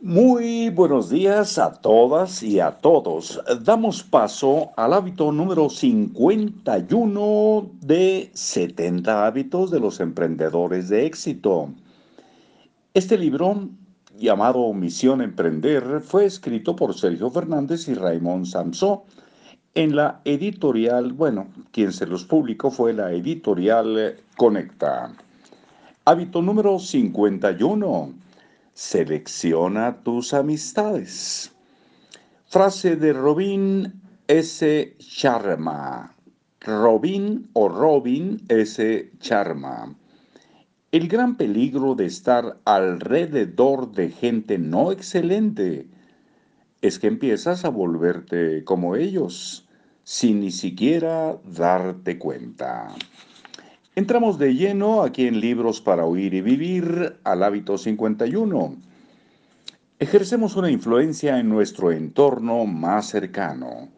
Muy buenos días a todas y a todos. Damos paso al hábito número 51 de 70 hábitos de los emprendedores de éxito. Este libro, llamado Misión Emprender, fue escrito por Sergio Fernández y Raymond Samsó en la editorial, bueno, quien se los publicó fue la editorial Conecta. Hábito número 51 Selecciona tus amistades. Frase de Robin S. Sharma. Robin o Robin S. Sharma. El gran peligro de estar alrededor de gente no excelente es que empiezas a volverte como ellos, sin ni siquiera darte cuenta. Entramos de lleno aquí en Libros para Oír y Vivir al hábito 51. Ejercemos una influencia en nuestro entorno más cercano.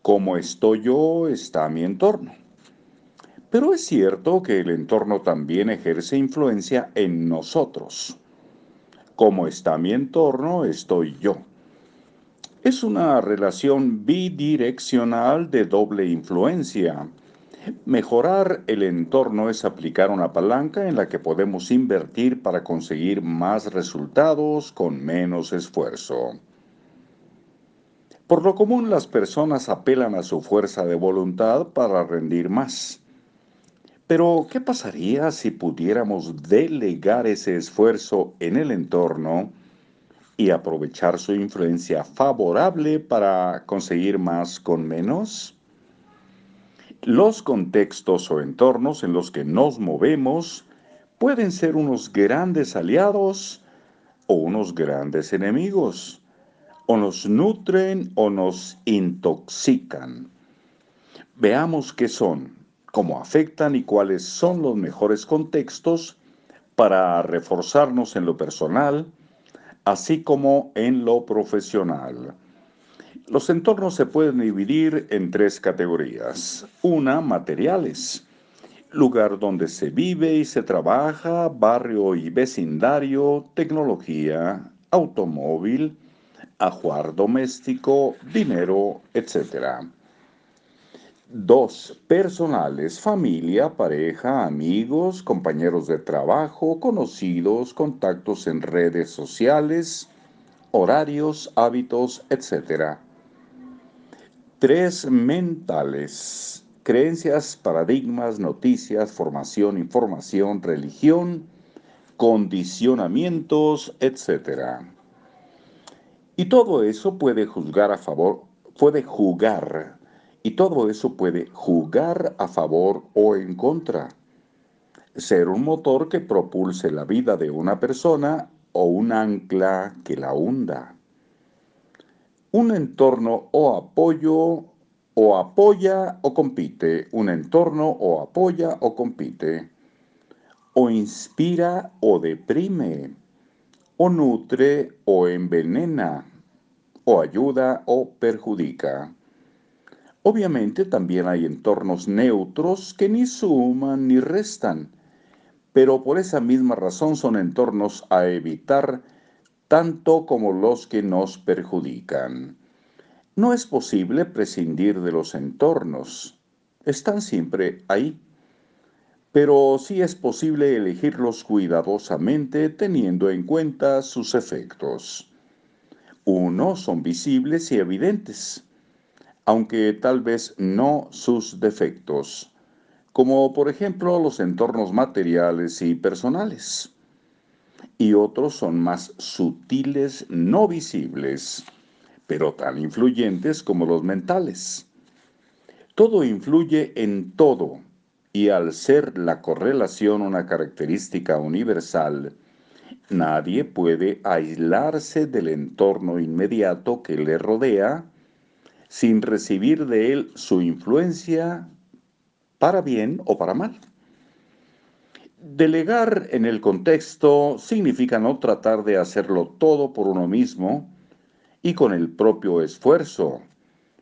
Como estoy yo, está mi entorno. Pero es cierto que el entorno también ejerce influencia en nosotros. Como está mi entorno, estoy yo. Es una relación bidireccional de doble influencia Mejorar el entorno es aplicar una palanca en la que podemos invertir para conseguir más resultados con menos esfuerzo. Por lo común las personas apelan a su fuerza de voluntad para rendir más. Pero, ¿qué pasaría si pudiéramos delegar ese esfuerzo en el entorno y aprovechar su influencia favorable para conseguir más con menos? Los contextos o entornos en los que nos movemos pueden ser unos grandes aliados o unos grandes enemigos, o nos nutren o nos intoxican. Veamos qué son, cómo afectan y cuáles son los mejores contextos para reforzarnos en lo personal, así como en lo profesional. Los entornos se pueden dividir en tres categorías. Una, materiales. Lugar donde se vive y se trabaja, barrio y vecindario, tecnología, automóvil, ajuar doméstico, dinero, etc. Dos, personales, familia, pareja, amigos, compañeros de trabajo, conocidos, contactos en redes sociales, horarios, hábitos, etc. Tres mentales, creencias, paradigmas, noticias, formación, información, religión, condicionamientos, etc. Y todo eso puede juzgar a favor, puede jugar, y todo eso puede jugar a favor o en contra. Ser un motor que propulse la vida de una persona o un ancla que la hunda. Un entorno o apoyo o apoya o compite, un entorno o apoya o compite, o inspira o deprime, o nutre o envenena, o ayuda o perjudica. Obviamente también hay entornos neutros que ni suman ni restan, pero por esa misma razón son entornos a evitar tanto como los que nos perjudican. No es posible prescindir de los entornos, están siempre ahí, pero sí es posible elegirlos cuidadosamente teniendo en cuenta sus efectos. Unos son visibles y evidentes, aunque tal vez no sus defectos, como por ejemplo los entornos materiales y personales y otros son más sutiles, no visibles, pero tan influyentes como los mentales. Todo influye en todo, y al ser la correlación una característica universal, nadie puede aislarse del entorno inmediato que le rodea sin recibir de él su influencia para bien o para mal. Delegar en el contexto significa no tratar de hacerlo todo por uno mismo y con el propio esfuerzo,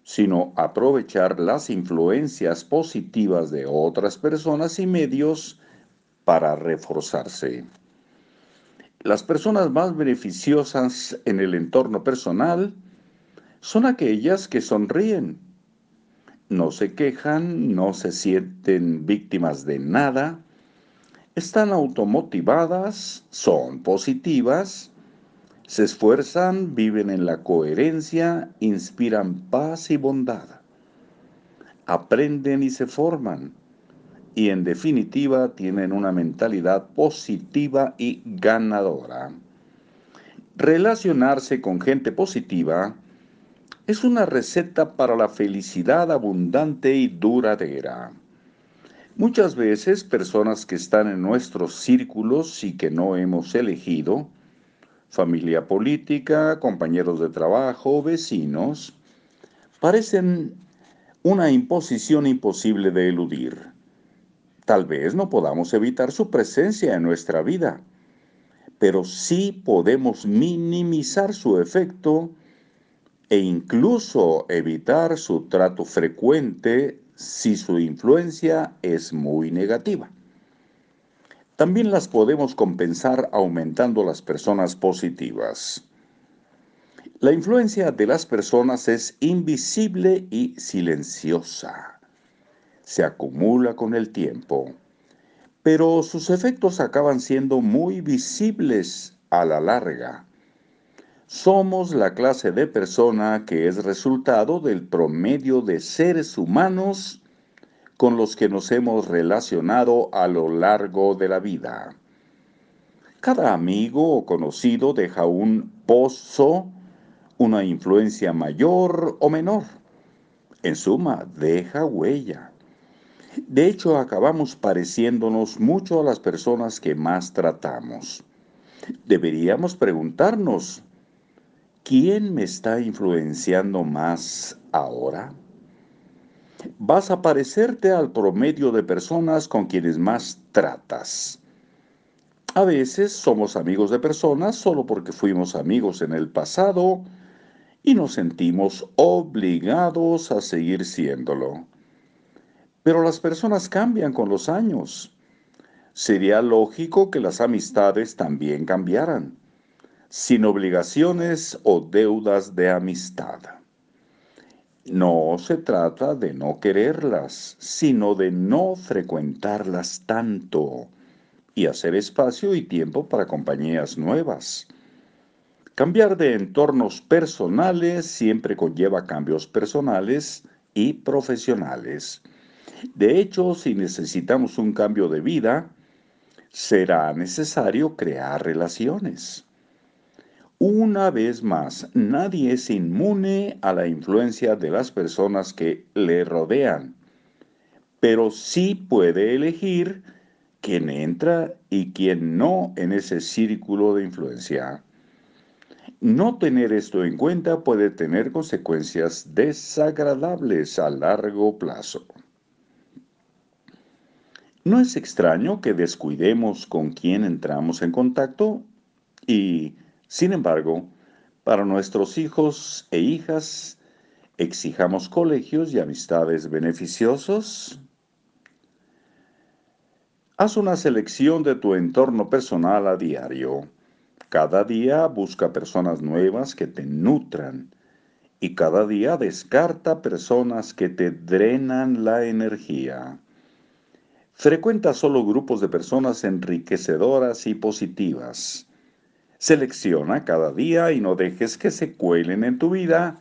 sino aprovechar las influencias positivas de otras personas y medios para reforzarse. Las personas más beneficiosas en el entorno personal son aquellas que sonríen, no se quejan, no se sienten víctimas de nada, están automotivadas, son positivas, se esfuerzan, viven en la coherencia, inspiran paz y bondad, aprenden y se forman, y en definitiva tienen una mentalidad positiva y ganadora. Relacionarse con gente positiva es una receta para la felicidad abundante y duradera. Muchas veces personas que están en nuestros círculos y que no hemos elegido, familia política, compañeros de trabajo, vecinos, parecen una imposición imposible de eludir. Tal vez no podamos evitar su presencia en nuestra vida, pero sí podemos minimizar su efecto e incluso evitar su trato frecuente si su influencia es muy negativa. También las podemos compensar aumentando las personas positivas. La influencia de las personas es invisible y silenciosa se acumula con el tiempo, pero sus efectos acaban siendo muy visibles a la larga. Somos la clase de persona que es resultado del promedio de seres humanos con los que nos hemos relacionado a lo largo de la vida. Cada amigo o conocido deja un pozo, una influencia mayor o menor. En suma, deja huella. De hecho, acabamos pareciéndonos mucho a las personas que más tratamos. Deberíamos preguntarnos, ¿quién me está influenciando más ahora? Vas a parecerte al promedio de personas con quienes más tratas. A veces somos amigos de personas solo porque fuimos amigos en el pasado y nos sentimos obligados a seguir siéndolo. Pero las personas cambian con los años. Sería lógico que las amistades también cambiaran, sin obligaciones o deudas de amistad. No se trata de no quererlas, sino de no frecuentarlas tanto y hacer espacio y tiempo para compañías nuevas. Cambiar de entornos personales siempre conlleva cambios personales y profesionales. De hecho, si necesitamos un cambio de vida, será necesario crear relaciones. Una vez más, nadie es inmune a la influencia de las personas que le rodean, pero sí puede elegir quién entra y quién no en ese círculo de influencia. No tener esto en cuenta puede tener consecuencias desagradables a largo plazo. No es extraño que descuidemos con quién entramos en contacto y, sin embargo, para nuestros hijos e hijas exijamos colegios y amistades beneficiosos. Haz una selección de tu entorno personal a diario. Cada día busca personas nuevas que te nutran y cada día descarta personas que te drenan la energía. Frecuenta solo grupos de personas enriquecedoras y positivas. Selecciona cada día y no dejes que se cuelen en tu vida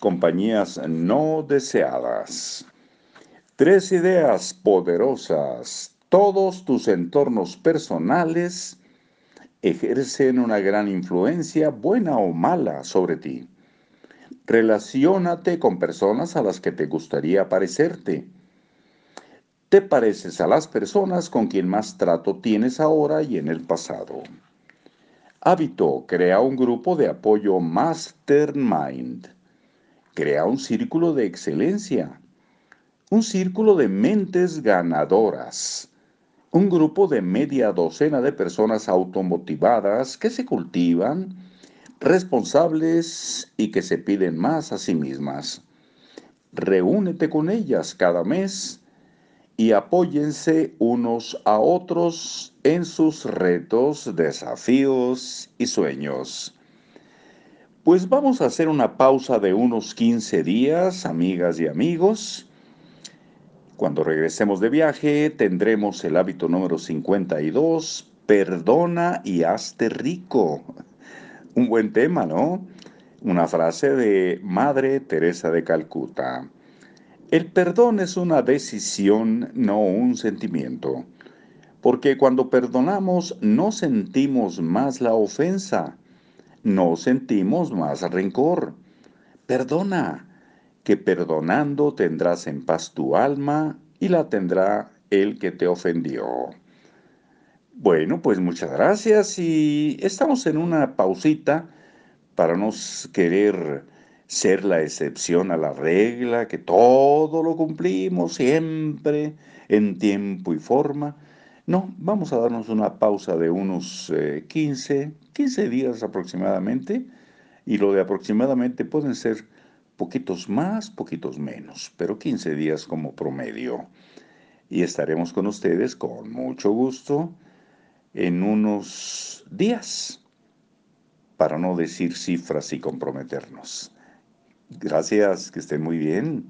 compañías no deseadas. Tres ideas poderosas. Todos tus entornos personales ejercen una gran influencia, buena o mala, sobre ti. Relaciónate con personas a las que te gustaría parecerte te pareces a las personas con quien más trato tienes ahora y en el pasado. Hábito, crea un grupo de apoyo Mastermind. Crea un círculo de excelencia. Un círculo de mentes ganadoras. Un grupo de media docena de personas automotivadas que se cultivan, responsables y que se piden más a sí mismas. Reúnete con ellas cada mes y apóyense unos a otros en sus retos, desafíos y sueños. Pues vamos a hacer una pausa de unos 15 días, amigas y amigos. Cuando regresemos de viaje tendremos el hábito número 52, perdona y hazte rico. Un buen tema, ¿no? Una frase de Madre Teresa de Calcuta. El perdón es una decisión, no un sentimiento, porque cuando perdonamos no sentimos más la ofensa, no sentimos más rencor. Perdona, que perdonando tendrás en paz tu alma y la tendrá el que te ofendió. Bueno, pues muchas gracias y estamos en una pausita para no querer ser la excepción a la regla, que todo lo cumplimos siempre en tiempo y forma. No, vamos a darnos una pausa de unos 15, eh, 15 días aproximadamente, y lo de aproximadamente pueden ser poquitos más, poquitos menos, pero 15 días como promedio. Y estaremos con ustedes con mucho gusto en unos días, para no decir cifras y comprometernos. Gracias, que estén muy bien.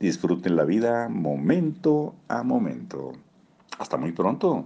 Disfruten la vida momento a momento. Hasta muy pronto.